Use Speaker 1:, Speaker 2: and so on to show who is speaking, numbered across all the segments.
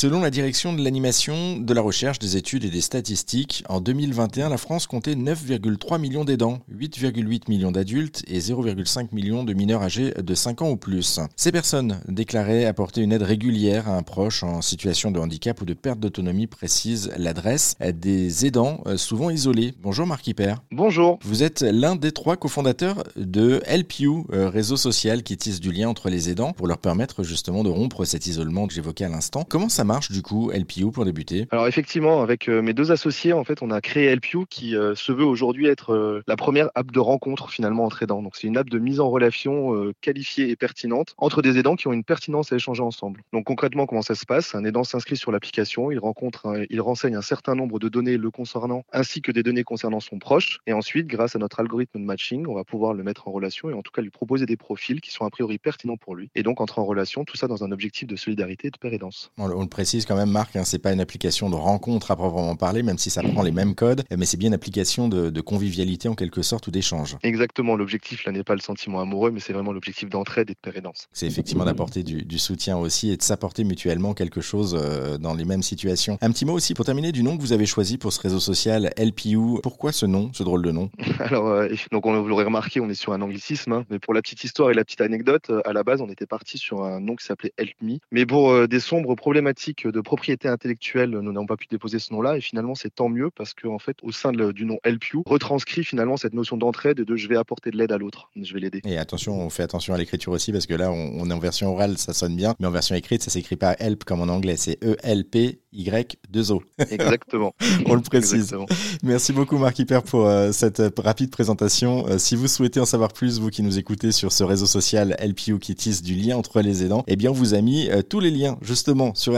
Speaker 1: Selon la direction de l'animation, de la recherche, des études et des statistiques, en 2021, la France comptait 9,3 millions d'aidants, 8,8 millions d'adultes et 0,5 millions de mineurs âgés de 5 ans ou plus. Ces personnes déclaraient apporter une aide régulière à un proche en situation de handicap ou de perte d'autonomie, précise l'adresse des aidants euh, souvent isolés. Bonjour Marc Hyper.
Speaker 2: Bonjour.
Speaker 1: Vous êtes l'un des trois cofondateurs de LPU, euh, réseau social qui tisse du lien entre les aidants pour leur permettre justement de rompre cet isolement que j'évoquais à l'instant. Comment ça marche du coup LPU pour débuter?
Speaker 2: Alors effectivement, avec euh, mes deux associés, en fait, on a créé LPU qui se veut aujourd'hui être la première app de rencontre finalement entre aidants. Donc c'est une app de mise en relation qualifiée et pertinente entre des aidants qui ont une pertinence à échanger ensemble. Donc concrètement, comment ça se passe? Un aidant s'inscrit sur l'application, il rencontre, il renseigne un certain nombre de données le concernant ainsi que des données concernant son proche. Et ensuite, grâce à notre algorithme de matching, on va pouvoir le mettre en relation et en tout cas lui proposer des profils qui sont a priori pertinents pour lui. Et donc entrer en relation, tout ça dans un objectif de solidarité et de pérédance.
Speaker 1: On, le précise quand même, Marc, hein, c'est pas une application de rencontre à proprement parler, même si ça prend les mêmes codes, mais c'est bien une application de, convivialité en quelque sorte ou d'échange.
Speaker 2: Exactement. L'objectif là n'est pas le sentiment amoureux, mais c'est vraiment l'objectif d'entraide et de pérédance.
Speaker 1: C'est effectivement d'apporter du, soutien aussi et de s'apporter mutuellement quelque chose euh, dans les mêmes situations. Un petit mot aussi pour terminer du nom que vous avez choisi pour ce réseau social LPU. Pourquoi ce nom, ce drôle de nom?
Speaker 2: Alors, euh, donc on, vous l'aurez remarqué, on est sur un anglicisme, hein. mais pour la petite histoire et la petite anecdote, euh, à la base, on était parti sur un nom qui s'appelait Help Me. Mais pour euh, des sombres problématiques de propriété intellectuelle, nous n'avons pas pu déposer ce nom-là, et finalement, c'est tant mieux parce qu'en en fait, au sein du nom LPU, retranscrit finalement cette notion d'entraide et de je vais apporter de l'aide à l'autre, je vais l'aider.
Speaker 1: Et attention, on fait attention à l'écriture aussi parce que là, on, est en version orale, ça sonne bien, mais en version écrite, ça s'écrit pas help comme en anglais, c'est E-L-P-Y-2-O.
Speaker 2: Exactement.
Speaker 1: on le précise. Merci beaucoup Marc Hyper pour euh, cette euh, rapide présentation. Euh, si vous souhaitez en savoir plus, vous qui nous écoutez sur ce réseau social LPU qui tisse du lien entre les aidants, eh bien on vous a mis tous les liens justement sur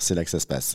Speaker 1: c'est là que ça se passe.